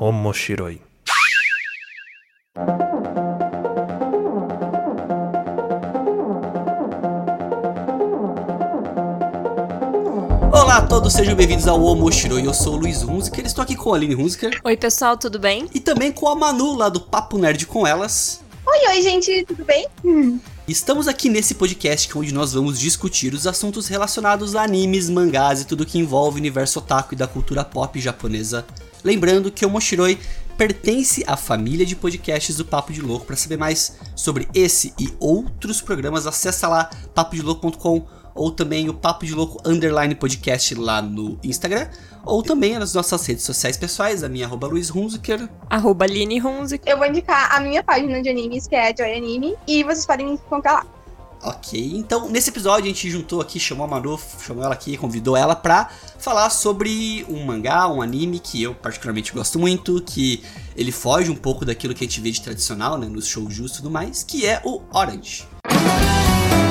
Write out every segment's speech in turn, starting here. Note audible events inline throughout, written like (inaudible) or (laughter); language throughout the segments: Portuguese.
Omoshiroi. Olá a todos, sejam bem-vindos ao Omoshiroi. Eu sou o Luiz Hunziker, estou aqui com a Aline Hunziker Oi, pessoal, tudo bem? e também com a Manu lá do Papo Nerd com elas. Oi, oi, gente, tudo bem? Estamos aqui nesse podcast onde nós vamos discutir os assuntos relacionados a animes, mangás e tudo que envolve o universo otaku e da cultura pop japonesa. Lembrando que o Moshiroi pertence à família de podcasts do Papo de Louco. Para saber mais sobre esse e outros programas, acessa lá papodelouco.com ou também o Papo de Louco Underline Podcast lá no Instagram, ou também nas nossas redes sociais pessoais, a minha arroba Luiz Hunziker. Arroba Aline Hunzik. Eu vou indicar a minha página de animes, que é Joy Anime, e vocês podem me encontrar lá. Ok, então nesse episódio a gente juntou aqui, chamou a Manu, chamou ela aqui, convidou ela pra falar sobre um mangá, um anime que eu particularmente gosto muito, que ele foge um pouco daquilo que a gente vê de tradicional, né, nos shoujus e tudo mais, que é o Orange. E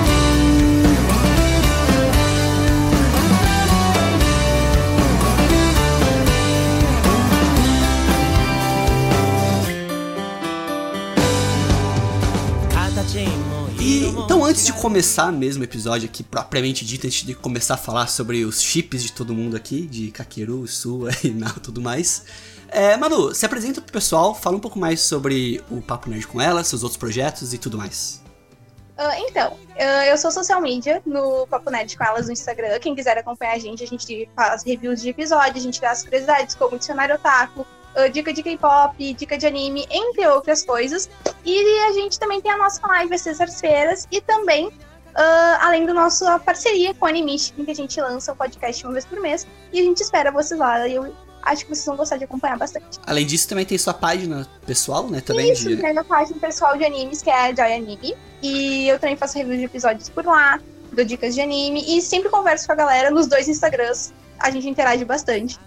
antes de começar mesmo o episódio aqui propriamente dito, antes de começar a falar sobre os chips de todo mundo aqui, de Kakeru, Sua e tudo mais, é, Manu, se apresenta pro pessoal, fala um pouco mais sobre o Papo Nerd com ela, seus outros projetos e tudo mais. Ah, então, ah, eu sou social media no Papo Nerd com elas no Instagram. Quem quiser acompanhar a gente, a gente faz reviews de episódios, a gente dá as curiosidades como dicionário otaku, dica de K-pop, dica de anime, entre outras coisas. E a gente também tem a nossa live às sextas-feiras e também, ah, além da nossa parceria com a Animistic, em que a gente lança o podcast uma vez por mês. E a gente espera vocês lá. E eu acho que vocês vão gostar de acompanhar bastante. Além disso, também tem sua página pessoal, né, também Isso, de... tem a página pessoal de animes, que é a Joy Anime. E eu também faço review de episódios por lá, dou dicas de anime e sempre converso com a galera nos dois Instagrams. A gente interage bastante.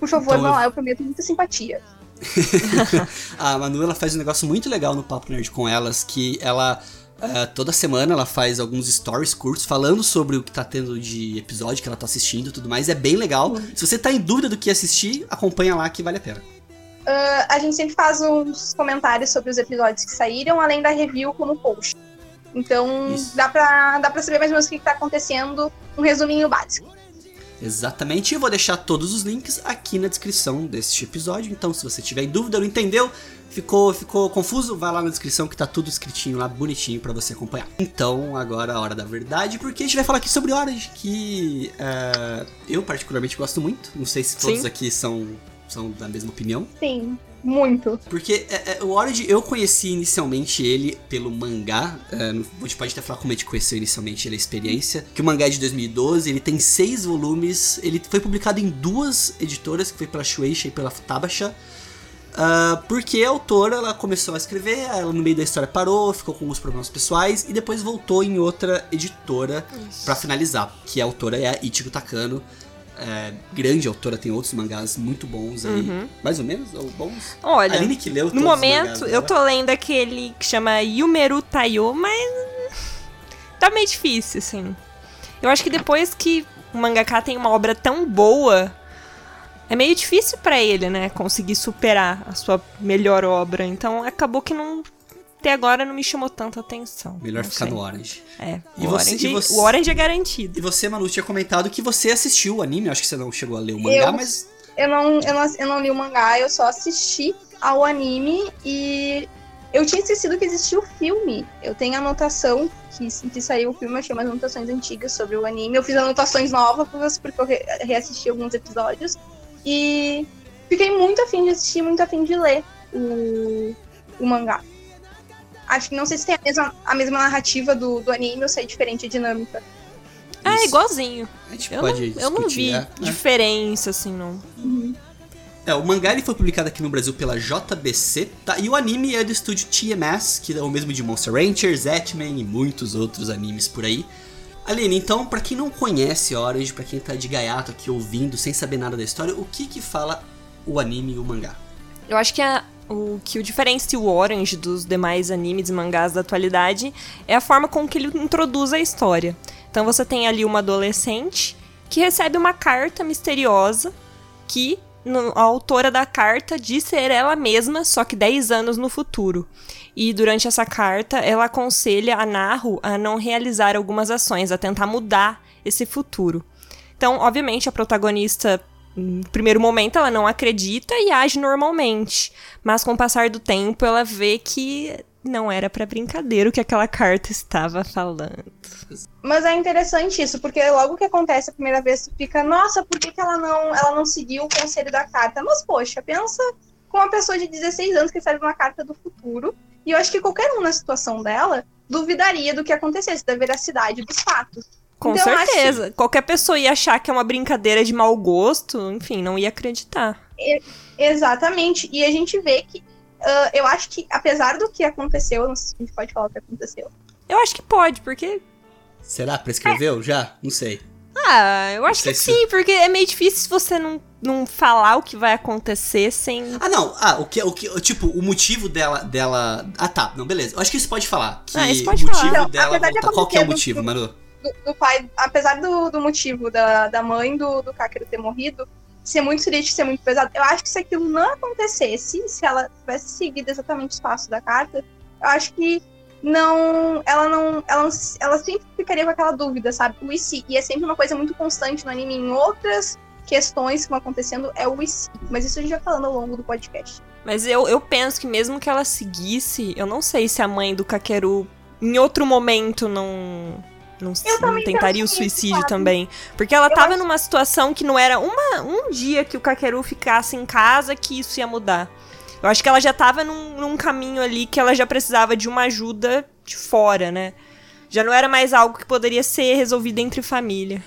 Por favor, Então vão eu- lá, eu prometo muita simpatia. (laughs) a Manu ela faz um negócio muito legal no Papo Nerd com elas, que ela eh, toda semana ela faz alguns stories curtos falando sobre o que tá tendo de episódio que ela tá assistindo e tudo mais. É bem legal. Se você tá em dúvida do que assistir, acompanha lá que vale a pena. Ah, a gente sempre faz uns comentários sobre os episódios que saíram, além da review como post. Então Isso. dá pra, dá pra saber mais ou menos o que, que tá acontecendo, um resuminho básico. Exatamente, eu vou deixar todos os links aqui na descrição deste episódio. Então, se você tiver em dúvida, não entendeu, ficou, ficou confuso, vai lá na descrição que tá tudo escritinho lá, bonitinho pra você acompanhar. Então, agora a hora da verdade, porque a gente vai falar aqui sobre Orange, que eh, eu particularmente gosto muito. Não sei se todos Sim. aqui são, são da mesma opinião. Sim, muito. Porque é, é, o Orange, eu conheci inicialmente ele pelo mangá. É, a gente pode até falar como a gente conheceu inicialmente ele, a experiência. Que o mangá é de 2012, ele tem seis volumes. Ele foi publicado em duas editoras, que foi pela Shueisha e pela Futabasha. Ah, porque a autora ela começou a escrever, ela no meio da história parou, ficou com alguns problemas pessoais e depois voltou em outra editora pra finalizar. Que a autora é a Ichigo Takano. É, grande autora, tem outros mangás muito bons aí. Mais ou menos? Ou bons? Olha, Aline que leu no momento eu tô lendo aquele que chama Yumeru Tayo, mas tá meio difícil, assim. Eu acho que depois que o mangaka tem uma obra tão boa, é meio difícil pra ele, né, conseguir superar a sua melhor obra. Então acabou que não até agora não me chamou tanta atenção. Melhor ficar sei. no Orange. É, E o, você- Orange, e você- o Orange é garantido. E você, Manu, tinha comentado que você assistiu o anime. Acho que você não chegou a ler o mangá, Eu- mas Eu não, eu, não, eu não li o mangá, eu só assisti ao anime e eu tinha esquecido que existia o filme. Eu tenho anotação que, que saiu o filme, eu achei umas anotações antigas sobre o anime. Eu fiz anotações novas porque eu re- reassisti alguns episódios. E fiquei muito afim de assistir, muito afim de ler o, o mangá. Acho que não sei se tem a mesma, a mesma narrativa do, do anime ou se é diferente a dinâmica. Ah, é Isso. igualzinho. a gente Eu não, pode eu não vi é, é. diferença, assim, não. É, o mangá ele foi publicado aqui no Brasil pela JBC, tá? E o anime é do estúdio TMS, que é o mesmo de Monster Rancher, Zetman e muitos outros animes por aí. Aline, então, pra quem não conhece Orange, pra quem tá de gaiato aqui ouvindo, sem saber nada da história, o que que fala o anime e o mangá? Eu acho que a- o que o diferencia o Orange dos demais animes e mangás da atualidade é a forma com que ele introduz a história. Então você tem ali uma adolescente que recebe uma carta misteriosa que a autora da carta diz ser ela mesma, só que 10 anos no futuro. E durante essa carta, ela aconselha a Naru a não realizar algumas ações, a tentar mudar esse futuro. Então, obviamente, a protagonista, primeiro momento, ela não acredita e age normalmente. Mas com o passar do tempo, ela vê que não era pra brincadeira o que aquela carta estava falando. Mas é interessante isso, porque logo que acontece a primeira vez, tu fica, nossa, por que, que ela, não, ela não seguiu o conselho da carta? Mas, poxa, pensa com uma pessoa de 16 anos que recebe uma carta do futuro, e eu acho que qualquer um na situação dela duvidaria do que acontecesse, da veracidade dos fatos. Com Então, eu acho certeza. Qualquer pessoa ia achar que é uma brincadeira de mau gosto, enfim, não ia acreditar. Exatamente. E a gente vê que. ah, eu acho que, apesar do que aconteceu, não sei se a gente pode falar o que aconteceu. Eu acho que pode, porque. Será? Prescreveu já? Não sei. Ah, eu acho que se- sim, porque é meio difícil se você não, não falar o que vai acontecer sem. Ah, não. Ah, o que, o que, tipo, o motivo dela, dela. Ah, tá. Não, beleza. Eu acho que isso pode falar. Que Ah, isso pode o motivo falar. Dela voltar. Qual que é o motivo, Manu? Do, do pai, apesar do, do motivo da, da mãe do, do Kakeru ter morrido, ser muito triste, ser muito pesado, eu acho que se aquilo não acontecesse, se ela tivesse seguido exatamente os passos da carta, eu acho que não. Ela não. Ela, ela sempre ficaria com aquela dúvida, sabe? O se. E é sempre uma coisa muito constante no anime em outras questões que vão acontecendo, é o se. Mas isso a gente vai falando ao longo do podcast. Mas eu, eu penso que mesmo que ela seguisse, eu não sei se a mãe do Kakeru em outro momento não. Não, não tentaria o suicídio sabe? também. Porque ela Eu tava acho- numa situação que não era uma, um dia que o Kakeru ficasse em casa que isso ia mudar. Eu acho que ela já tava num, num caminho ali que ela já precisava de uma ajuda de fora, né? Já não era mais algo que poderia ser resolvido entre família.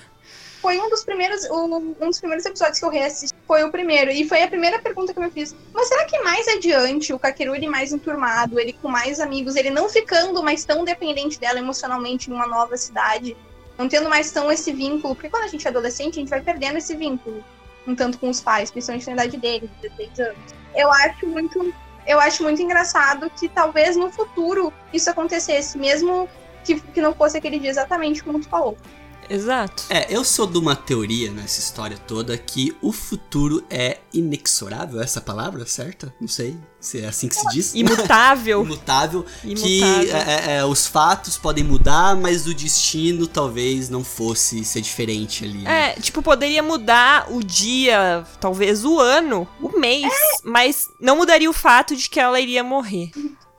Foi um dos primeiros, um, um dos primeiros episódios que eu reassisti. Foi o primeiro. E foi a primeira pergunta que eu me fiz. Mas será que mais adiante, o Kakeru ele mais enturmado, ele com mais amigos, ele não ficando mais tão dependente dela emocionalmente em uma nova cidade, não tendo mais tão esse vínculo? Porque quando a gente é adolescente, a gente vai perdendo esse vínculo. Um tanto com os pais, principalmente na idade dele, 16 anos. Eu acho muito. Eu acho muito engraçado que talvez no futuro isso acontecesse, mesmo que, que não fosse aquele dia exatamente como tu falou. Exato. É, eu sou de uma teoria nessa história toda que o futuro é inexorável, essa palavra certa? Não sei se é assim que se diz. Imutável. (laughs) Imutável. Que Imutável. é, é, é, os fatos podem mudar, mas o destino talvez não fosse ser diferente ali. né? É, tipo, poderia mudar o dia, talvez o ano, o mês, mas não mudaria o fato de que ela iria morrer.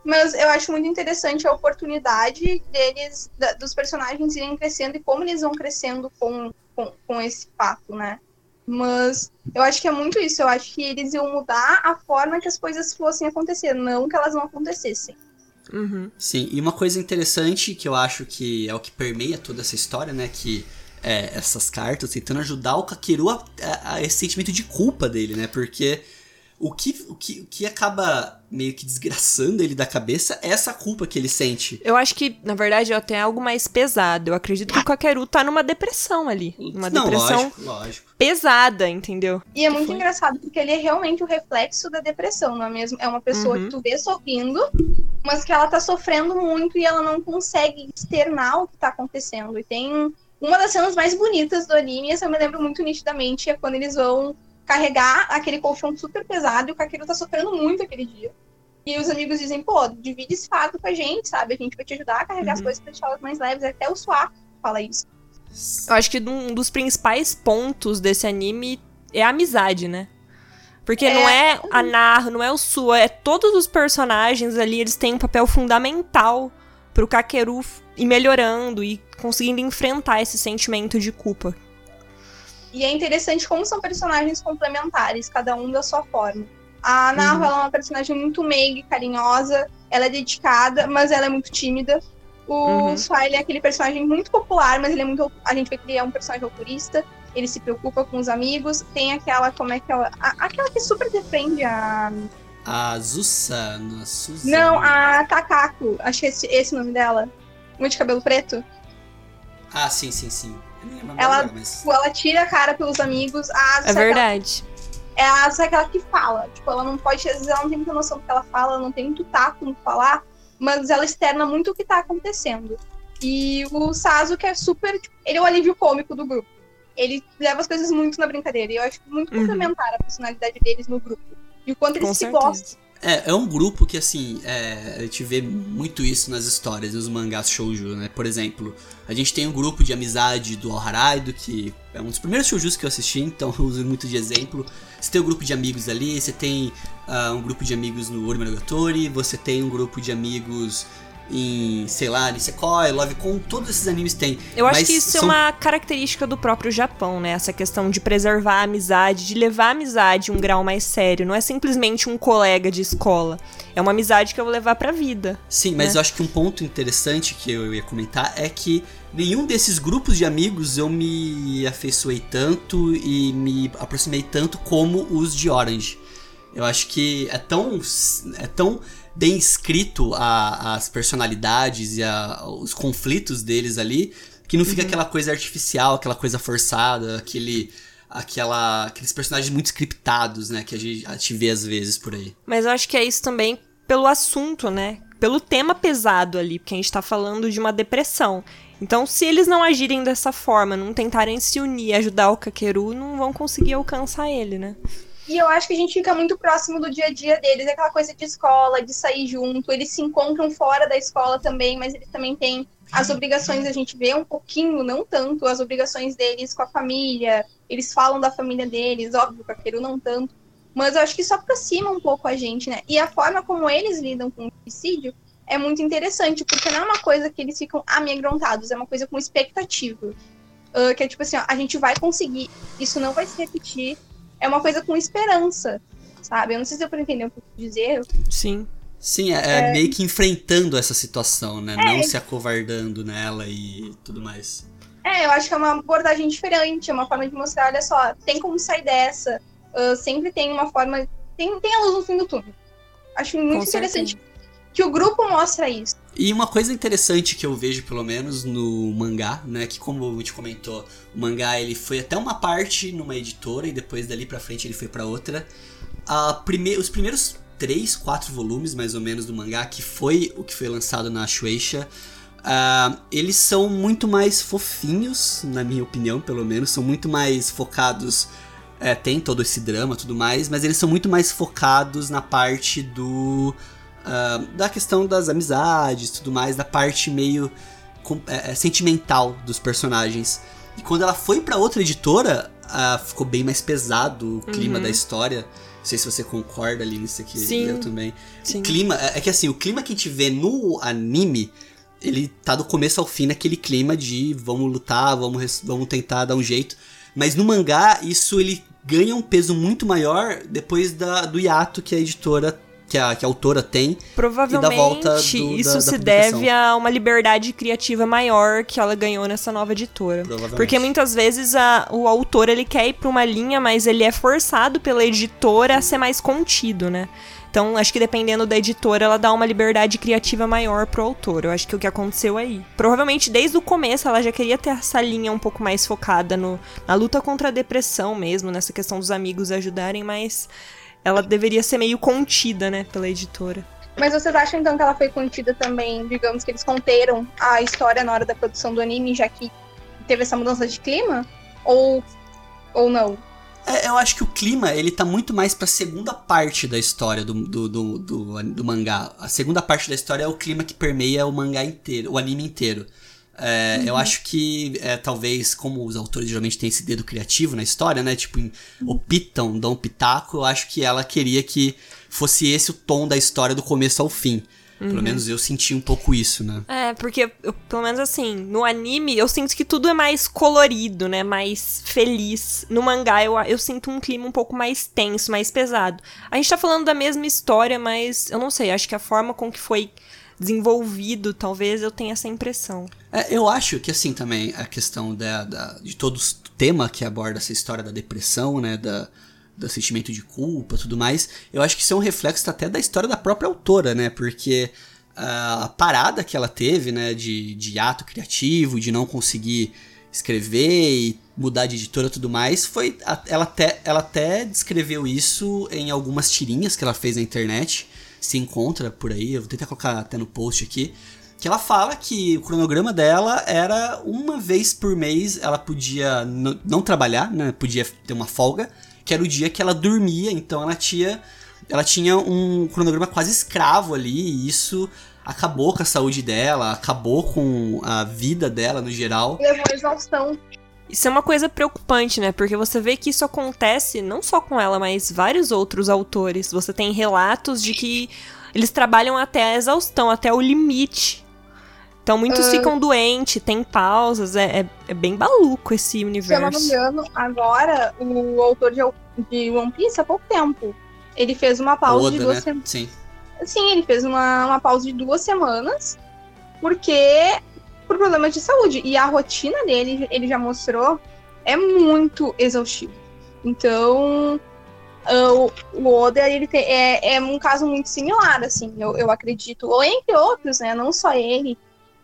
Mas eu acho muito interessante a oportunidade deles, da- dos personagens irem crescendo e como eles vão crescendo com, com, com esse fato, né? Mas eu acho que é muito isso. Eu acho que eles iam mudar a forma que as coisas fossem acontecer, não que elas não acontecessem. Uhum. Sim, e uma coisa interessante que eu acho que é o que permeia toda essa história, né? Que é, essas cartas tentando ajudar o Kakeru a, a- a esse sentimento de culpa dele, né? Porque o que, o, que, o que acaba meio que desgraçando ele da cabeça é essa culpa que ele sente. Eu acho que, na verdade, é até algo mais pesado. Eu acredito que o Kakeru tá numa depressão ali. Uma Não, depressão lógico, lógico. pesada, entendeu? E é muito foi? engraçado, porque ele é realmente o reflexo da depressão, não é mesmo? É uma pessoa Uhum. que tu vê sorrindo, mas que ela tá sofrendo muito e ela não consegue externar o que tá acontecendo. E tem uma das cenas mais bonitas do anime, essa eu me lembro muito nitidamente, é quando eles vão carregar aquele colchão super pesado e o Kakeru tá sofrendo muito aquele dia. E os amigos dizem, pô, divide esse fardo com a gente, sabe? A gente vai te ajudar a carregar as Uhum. coisas pra deixar elas mais leves. Até o Suá fala isso. Eu acho que um dos principais pontos desse anime é a amizade, né? Porque não é a Naru, não é o Sua, é todos os personagens ali, eles têm um papel fundamental pro Kakeru ir melhorando e conseguindo enfrentar esse sentimento de culpa. E é interessante como são personagens complementares, cada um da sua forma. A Naru, Uhum. ela é uma personagem muito meiga e carinhosa, ela é dedicada, mas ela é muito tímida. O Uhum. Swile é aquele personagem muito popular, mas ele é muito. A gente vê que ele é um personagem autorista, ele se preocupa com os amigos. Tem aquela, como é que ela. a- aquela que super defende a. A Susana, Suzana. Não, a Takako, acho que esse, esse é o nome dela. Uma de cabelo preto. Ah, sim, sim, sim. Ela- agora, mas... Ela tira a cara pelos amigos. A Asa É verdade. é a Asa aquela que fala. Tipo, ela não pode, às vezes ela não tem muita noção do que ela fala, ela não tem muito tato no falar, mas ela externa muito o que tá acontecendo. E o Sazo, que é super. tipo, ele é o alívio cômico do grupo. ele leva as coisas muito na brincadeira. E eu acho muito Uhum. complementar a personalidade deles no grupo. E o quanto eles Com se certeza. gostam. É, é um grupo que, assim, é, a gente vê muito isso nas histórias, nos mangás shoujo, né? Por exemplo, a gente tem um grupo de amizade do Alharaido, que é um dos primeiros shoujus que eu assisti, então (laughs) eu uso muito de exemplo. Você tem um grupo de amigos ali, você tem ah, um grupo de amigos no Ori Monogatari, você tem um grupo de amigos em, sei lá, Nisekoi, Lovecon, todos esses animes têm. Eu acho Mas que isso são- é uma característica do próprio Japão, né? Essa questão de preservar a amizade, de levar a amizade um grau mais sério. Não é simplesmente um colega de escola. É uma amizade que eu vou levar pra vida. Sim, mas né? eu acho que um ponto interessante que eu ia comentar é que nenhum desses grupos de amigos eu me afeiçoei tanto e me aproximei tanto como os de Orange. Eu acho que é tão, é tão bem escrito a- as personalidades e a- os conflitos deles ali que não fica Uhum. aquela coisa artificial, aquela coisa forçada, aquele, aquela, aqueles personagens muito scriptados, né, que a gente, a gente vê às vezes por aí. Mas eu acho que é isso também pelo assunto, né? Pelo tema pesado ali, porque a gente tá falando de uma depressão. Então, se eles não agirem dessa forma, não tentarem se unir, ajudar o Kakeru, não vão conseguir alcançar ele, né? E eu acho que a gente fica muito próximo do dia a dia deles, aquela coisa de escola, de sair junto. Eles se encontram fora da escola também, mas eles também têm as obrigações, a gente vê um pouquinho, não tanto, as obrigações deles com a família. Eles falam da família deles, óbvio, a Keru não tanto. Mas eu acho que isso aproxima um pouco a gente, né? E a forma como eles lidam com o suicídio é muito interessante, porque não é uma coisa que eles ficam amedrontados, é uma coisa com expectativa. Ah, que é tipo assim, ó, a gente vai conseguir, isso não vai se repetir, é uma coisa com esperança, sabe? Eu não sei se eu pra entender o que eu quis dizer. Sim. Sim, é, é meio que enfrentando essa situação, né? Não se acovardando nela e tudo mais. É, eu acho que é uma abordagem diferente, é uma forma de mostrar, olha só, tem como sair dessa, ah, sempre tem uma forma, tem, tem a luz no fim do túnel. Acho muito Com interessante que o grupo mostra isso. E uma coisa interessante que eu vejo, pelo menos, no mangá, né? Que como a gente comentou, o mangá ele foi até uma parte numa editora e depois dali pra frente ele foi pra outra. A prime os primeiros três, quatro volumes, mais ou menos, do mangá, que foi o que foi lançado na Shueisha, ah, eles são muito mais fofinhos, na minha opinião, pelo menos. São muito mais focados. é, tem todo esse drama tudo mais, mas eles são muito mais focados na parte do. Ah, da questão das amizades tudo mais, da parte meio com- é, é, sentimental dos personagens. E quando ela foi pra outra editora, ah, ficou bem mais pesado o clima Uhum. da história. Não sei se você concorda ali nisso aqui, Sim. eu também. Sim. O clima, é é que assim, o clima que a gente vê no anime, ele tá do começo ao fim naquele clima de vamos lutar, vamos, vamos tentar dar um jeito. Mas no mangá, isso ele ganha um peso muito maior depois da, do hiato que a editora, que a, que a autora tem. Provavelmente volta do- isso da- da se deve a uma liberdade criativa maior que ela ganhou nessa nova editora. Provavelmente. Porque muitas vezes a- o autor ele quer ir pra uma linha, mas ele é forçado pela editora a ser mais contido, né? Então, acho que dependendo da editora, ela dá uma liberdade criativa maior pro autor. Eu acho que é o que aconteceu aí. Provavelmente, desde o começo, ela já queria ter essa linha um pouco mais focada no, na luta contra a depressão mesmo, nessa questão dos amigos ajudarem, mas ela deveria ser meio contida, né, pela editora. Mas vocês acham então que ela foi contida também, digamos que eles conteram a história na hora da produção do anime, já que teve essa mudança de clima? Ou, ou não? É, eu acho que o clima, ele tá muito mais pra segunda parte da história do, do, do, do, do mangá. A segunda parte da história é o clima que permeia o mangá inteiro, o anime inteiro. É, Eu acho que, é, talvez, como os autores geralmente têm esse dedo criativo na história, né? Tipo, em- optam, dão um pitaco, eu acho que ela queria que fosse esse o tom da história do começo ao fim. Pelo menos eu senti um pouco isso, né? É, porque, eu- pelo menos assim, no anime eu sinto que tudo é mais colorido, né? Mais feliz. No mangá eu, eu sinto um clima um pouco mais tenso, mais pesado. A gente tá falando da mesma história, mas eu não sei, acho que a forma com que foi desenvolvido, talvez eu tenha essa impressão. É, eu acho que assim também a questão da, da- de todo o tema que aborda essa história da depressão, né, da, do sentimento de culpa, tudo mais, eu acho que isso é um reflexo até da história da própria autora, né, porque a parada que ela teve, né, de, de ato criativo, de não conseguir escrever e mudar de editora e tudo mais, foi ela até ela até descreveu isso em algumas tirinhas que ela fez na internet, se encontra por aí, eu vou tentar colocar até no post aqui, que ela fala que o cronograma dela era uma vez por mês ela podia não trabalhar, né? Podia ter uma folga, que era o dia que ela dormia, então ela tinha ela tinha um cronograma quase escravo ali, e isso acabou com a saúde dela, acabou com a vida dela no geral. Levou exaustão. Isso é uma coisa preocupante, né? Porque você vê que isso acontece não só com ela, mas vários outros autores. Você tem relatos de que eles trabalham até a exaustão, até o limite. Então muitos uh, ficam doentes, tem pausas, é, é, é, bem maluco esse universo. Se eu não me engano, agora o autor de, de One Piece há pouco tempo. Ele fez uma pausa Oda, de duas né? semanas. Sim. Sim, ele fez uma, uma pausa de duas semanas, porque por problemas de saúde. E a rotina dele, ele já mostrou, é muito exaustivo. Então, o, o Oda, ele tem, é, é um caso muito similar, assim, eu, eu acredito. Ou entre outros, né? Não só ele.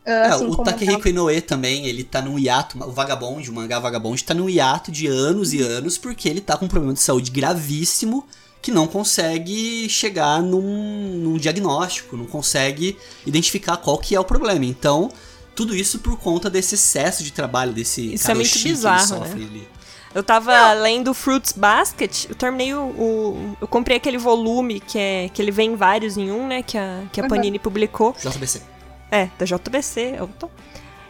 Uh, assim, o Takehiko Inoue também, ele tá num hiato, o Vagabond, o mangá Vagabond, tá num hiato de anos e anos, porque ele tá com um problema de saúde gravíssimo que não consegue chegar num, num, diagnóstico, não consegue identificar qual que é o problema. Então, tudo isso por conta desse excesso de trabalho, desse Isso é muito bizarro, né? Ali. Eu tava não. lendo Fruits Basket, eu terminei o, o, Eu comprei aquele volume que é que ele vem vários em um, né? Que a, que a Panini uhum. publicou. JBC. É, da JBC, eu tô.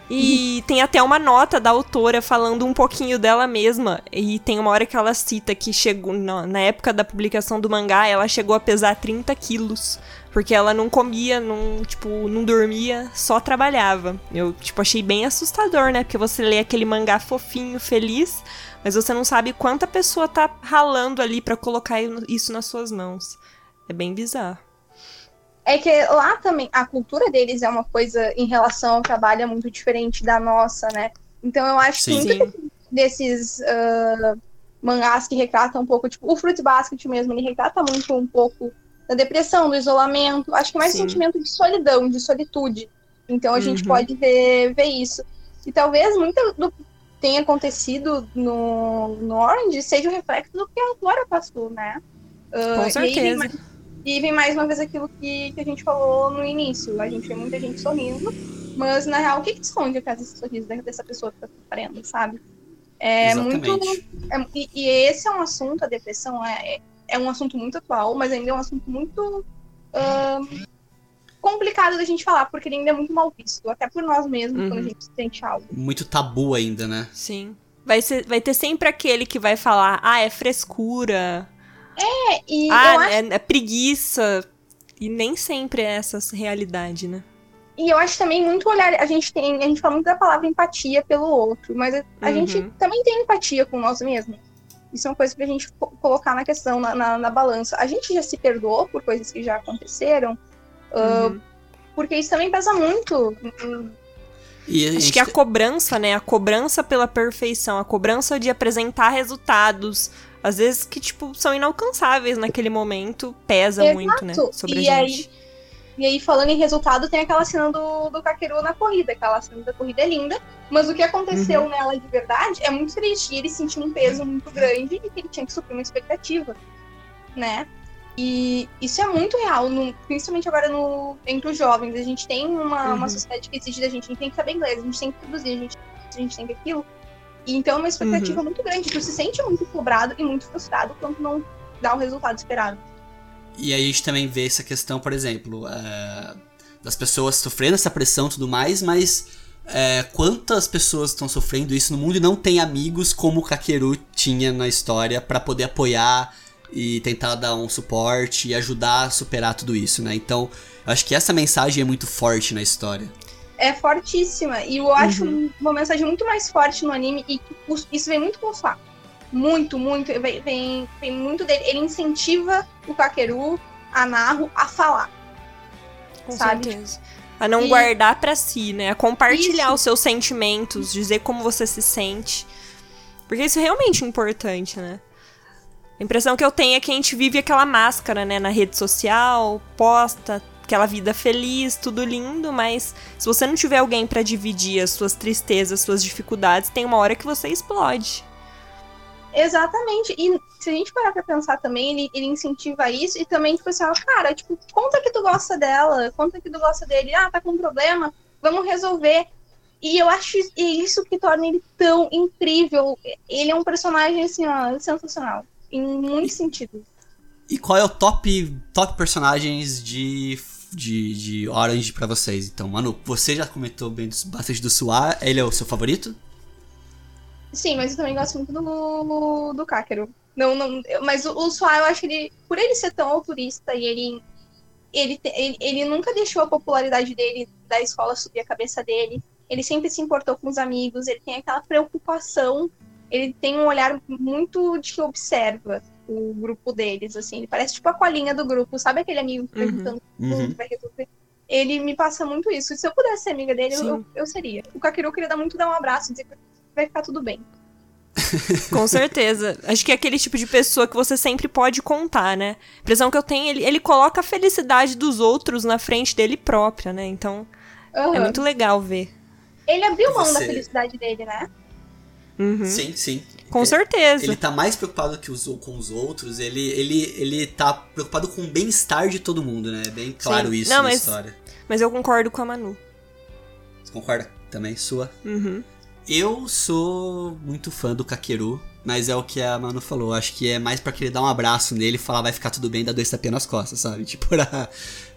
E (laughs) tem até uma nota da autora falando um pouquinho dela mesma. E tem uma hora que ela cita que chegou. Na época da publicação do mangá, ela chegou a pesar 30 quilos. Porque ela não comia, não, tipo, não dormia, só trabalhava. Eu, tipo, achei bem assustador, né? Porque você lê aquele mangá fofinho, feliz, mas você não sabe quanta pessoa tá ralando ali para colocar isso nas suas mãos. É bem bizarro. É que lá também a cultura deles é uma coisa em relação ao trabalho é muito diferente da nossa, né? Então eu acho sim, que muitos desses uh, mangás que retratam um pouco, tipo, o Fruit Basket mesmo, ele retrata muito um pouco da depressão, do isolamento, acho que mais sim. sentimento de solidão, de solitude. Então a uhum. gente pode ver, ver isso. E talvez muito do que tenha acontecido no, no Orange seja o reflexo do que a Flora passou, né? Uh, Com certeza. E vem mais uma vez aquilo que, que a gente falou no início. A gente vê muita gente sorrindo, mas na real, o que, que esconde atrás desse sorriso dessa pessoa que tá sofrendo, sabe? É Exatamente. muito. É, e, e, esse é um assunto, a depressão é, é, um assunto muito atual, mas ainda é um assunto muito uh, complicado da gente falar, porque ele ainda é muito mal visto, até por nós mesmos, uhum. quando a gente sente algo. Muito tabu ainda, né? Sim. Vai, ser, vai ter sempre aquele que vai falar, ah, é frescura. É, e. Ah, acho... é, é, preguiça. E nem sempre é essa realidade, né? E eu acho também muito olhar. A gente tem. A gente fala muito da palavra empatia pelo outro, mas a, a uhum. gente também tem empatia com nós mesmos. Isso é uma coisa pra gente colocar na questão, na, na, na balança. A gente já se perdoou por coisas que já aconteceram, uh, uhum. porque isso também pesa muito. Acho que a cobrança, né? A cobrança pela perfeição, a cobrança de apresentar resultados, às vezes que, tipo, são inalcançáveis naquele momento, pesa Exato. muito, né? Sobre e a gente. Aí, e aí, falando em resultado, tem aquela cena do, do Kakeru na corrida. Aquela cena da corrida é linda, mas o que aconteceu uhum. nela de verdade é muito triste. E ele sentiu um peso muito grande e que ele tinha que suprir uma expectativa, né? E isso é muito real, no, principalmente agora no, entre os jovens. A gente tem uma, uhum. uma sociedade que exige da gente, a gente tem que saber inglês, a gente tem que produzir, a gente, a gente tem que aquilo. E então é uma expectativa uhum. muito grande. Tu se sente muito cobrado e muito frustrado quando não dá o resultado esperado. E aí a gente também vê essa questão, por exemplo, uh, das pessoas sofrendo essa pressão e tudo mais, mas uh, quantas pessoas estão sofrendo isso no mundo e não tem amigos como o Kakeru tinha na história para poder apoiar e tentar dar um suporte e ajudar a superar tudo isso, né? Então, acho que essa mensagem é muito forte na história é fortíssima. E eu acho uhum. uma mensagem muito mais forte no anime e isso vem muito com o Sá. Muito, muito. Vem, vem, muito dele. Ele incentiva o Kakeru, a Naru, a falar. Com sabe? certeza. A não e... guardar para si, né? A compartilhar isso. os seus sentimentos, dizer como você se sente. Porque isso é realmente importante, né? A impressão que eu tenho é que a gente vive aquela máscara, né? Na rede social, posta, aquela vida feliz, tudo lindo, mas se você não tiver alguém para dividir as suas tristezas, as suas dificuldades, tem uma hora que você explode. Exatamente. E se a gente parar pra pensar também, ele, ele incentiva isso e também, tipo assim, cara, tipo, conta que tu gosta dela, conta que tu gosta dele, ah, tá com um problema, vamos resolver. E eu acho isso que torna ele tão incrível. Ele é um personagem, assim, ó, sensacional. Em muitos sentidos. E qual é o top, top personagens de, de, de Orange pra vocês? Então, Manu, você já comentou bem bastante do Suá. Ele é o seu favorito? Sim, mas eu também gosto muito do, do Kakeru. Não, não, mas o, o Suá, eu acho que ele, por ele ser tão autorista e ele, ele, ele, ele nunca deixou a popularidade dele da escola subir a cabeça dele. Ele sempre se importou com os amigos, ele tem aquela preocupação, ele tem um olhar muito de que observa o grupo deles, assim. Ele parece tipo a colinha do grupo, sabe aquele amigo perguntando Uhum. tudo, vai resolver? Ele me passa muito isso. Se eu pudesse ser amiga dele, eu, eu seria. O Kakeru queria dar muito dar um abraço, dizer que vai ficar tudo bem. (laughs) Com certeza. Acho que é aquele tipo de pessoa que você sempre pode contar, né? A impressão que eu tenho, ele, ele coloca a felicidade dos outros na frente dele própria, né? Então, Aham. é muito legal ver. Ele abriu mão Você- da felicidade dele, né? Uhum. Sim, sim. Com certeza. Ele tá mais preocupado que os, com os outros, ele, ele, ele tá preocupado com o bem-estar de todo mundo, né? É bem claro Sim. isso Não, na mas- história. Mas eu concordo com a Manu. Você concorda também, sua? Uhum. Eu sou muito fã do Kakeru, mas é o que a Manu falou. Acho que é mais pra querer dar um abraço nele e falar vai ficar tudo bem, dar dois tapinhas nas costas, sabe? (laughs) Tipo, pra,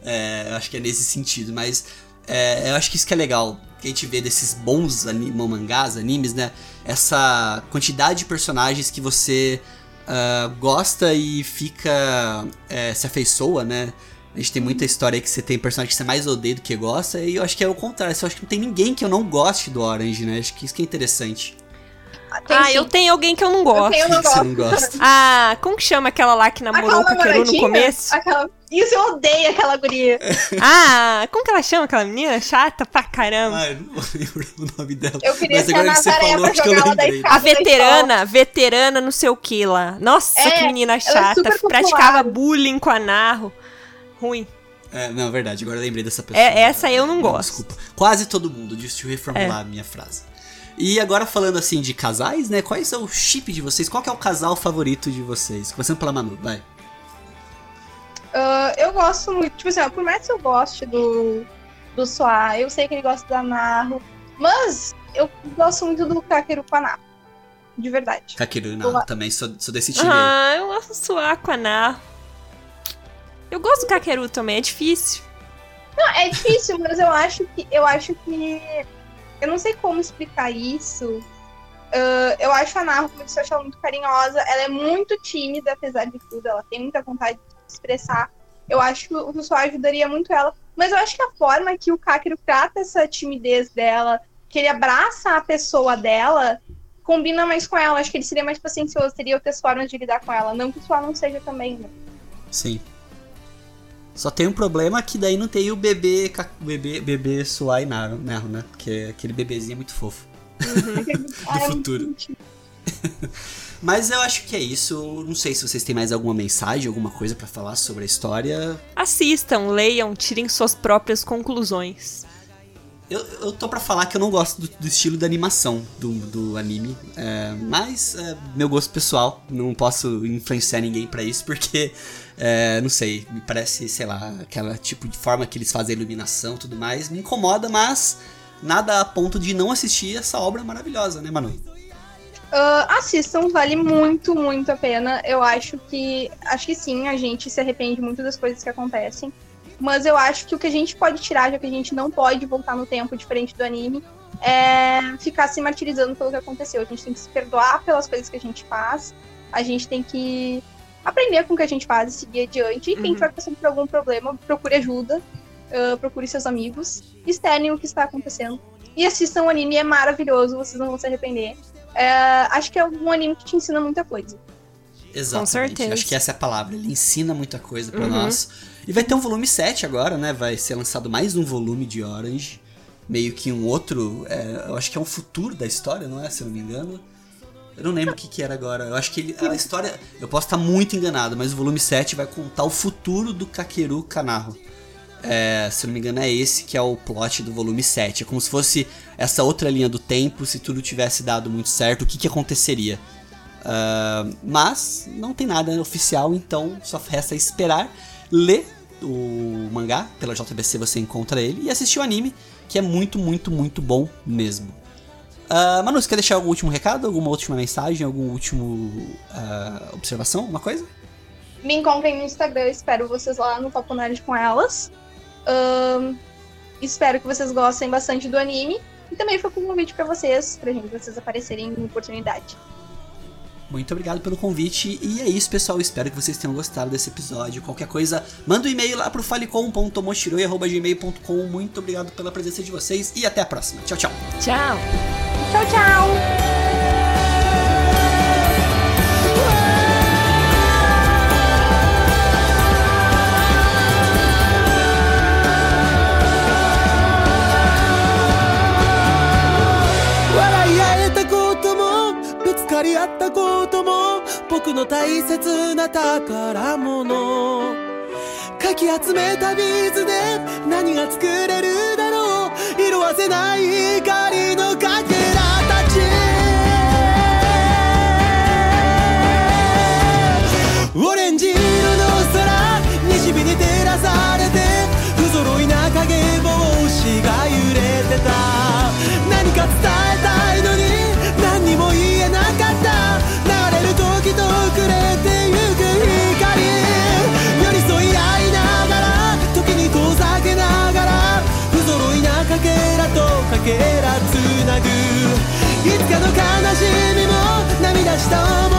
é, acho que é nesse sentido. Mas é, eu acho que isso que é legal, que a gente vê desses bons ani- mangás, animes, né? Essa quantidade de personagens que você ah, gosta e fica. é, se afeiçoa, né? A gente tem muita história aí que você tem personagem que você mais odeia do que gosta, e eu acho que é o contrário. Eu acho que não tem ninguém que eu não goste do Orange, né? Acho que isso que é interessante. Tem ah, sim. eu tenho alguém que eu não Eu gosto. tenho, eu não que (laughs) você gosto. não gosta? Ah, como que chama aquela lá que namorou o Aquela Kakeru no começo? Aquela... Isso, eu odeio aquela guria. (laughs) Ah, como que ela chama aquela menina? Chata pra caramba. Ah, eu não (laughs) lembro o nome dela. Eu queria Mas ser a agora Nazaré falou, pra eu jogar ela da escada. A veterana, veterana não sei o que lá. Nossa, É, que menina ela é chata. super popular. Praticava bullying com a Narro. Ruim. É, não, verdade, agora eu lembrei dessa pessoa. É, essa eu não gosto. Desculpa. Quase todo mundo, just to reformular a minha frase. E agora falando assim de casais, né? Quais são o chip de vocês? Qual que é o casal favorito de vocês? Começando pela Manu, vai. Ah, eu gosto muito, tipo assim, por mais que eu goste do, do Soa, eu sei que ele gosta da Narro, mas eu gosto muito do Kakeru com a Narro. De verdade. Kakeru e Naru também, sou, sou desse time. aí. Ah, eu gosto de suar com a Narro. Eu gosto do Kakeru também, é difícil. Não, é difícil, mas eu acho que. Eu acho que. Eu não sei como explicar isso. Ah, eu acho a eu acho ela muito carinhosa. Ela é muito tímida, apesar de tudo. Ela tem muita vontade de se expressar. Eu acho que o pessoal ajudaria muito ela. Mas eu acho que a forma que o Kakeru trata essa timidez dela, que ele abraça a pessoa dela, combina mais com ela. Acho que ele seria mais paciencioso, teria outras formas de lidar com ela. Não que o Suá não seja também, né? Sim. Só tem um problema que daí não tem o bebê, bebê, bebê Suai Naru, né? Porque aquele bebezinho é muito fofo. (laughs) É muito futuro. (laughs) Mas eu acho que é isso. Não sei se vocês têm mais alguma mensagem, alguma coisa pra falar sobre a história. Assistam, leiam, tirem suas próprias conclusões. Eu, eu tô pra falar que eu não gosto do, do estilo da animação do, do anime, é, mas é meu gosto pessoal, não posso influenciar ninguém pra isso, porque, é, não sei, me parece, sei lá, aquela tipo de forma que eles fazem a iluminação tudo mais, me incomoda, mas nada a ponto de não assistir essa obra maravilhosa, né, Manu? Ah, assistam, vale muito, muito a pena. Eu acho que. Acho que sim, a gente se arrepende muito das coisas que acontecem. Mas eu acho que o que a gente pode tirar, já que a gente não pode voltar no tempo diferente do anime, é ficar se martirizando pelo que aconteceu. A gente tem que se perdoar pelas coisas que a gente faz. A gente tem que aprender com o que a gente faz e seguir adiante. E quem Uhum. estiver passando por algum problema, procure ajuda. ah, procure seus amigos. Externem o que está acontecendo. E assistam o anime, é maravilhoso, vocês não vão se arrepender. É, acho que é um anime que te ensina muita coisa. Exatamente. certeza. Acho que essa é a palavra. Ele ensina muita coisa pra Uhum. nós. E vai ter um volume 7 agora, né? Vai ser lançado mais um volume de Orange. Meio que um outro. é, eu acho que é um futuro da história, não é? Se eu não me engano. Eu não lembro o que, que era agora. Eu acho que ele, a história. Eu posso estar muito enganado, mas o volume 7 vai contar o futuro do Kakeru Kanaro. É, se eu não me engano, é esse que é o plot do volume 7. É como se fosse essa outra linha do tempo, se tudo tivesse dado muito certo, o que, que aconteceria. Ah, mas não tem nada oficial, então só resta esperar, ler, o mangá, pela JBC você encontra ele, e assistir o anime, que é muito, muito, muito bom mesmo. Uh, Manu, você quer deixar algum último recado? Alguma última mensagem? Alguma última uh, observação? Alguma coisa? Me encontrem no Instagram, espero vocês lá no Papo Nerd com elas. Uh, espero que vocês gostem bastante do anime. E também foi um convite para vocês, pra gente, vocês aparecerem em oportunidade. Muito obrigado pelo convite. E é isso, pessoal. Espero que vocês tenham gostado desse episódio. Qualquer coisa, manda um e-mail lá pro falecom.mochiroi.gmail.com. Muito obrigado pela presença de vocês e até a próxima. Tchau, tchau. Tchau. Tchau, tchau. かり合ったことも僕の大切な宝物。かき集めたビーズで何が作れるだろう。色褪せないしみも涙した思い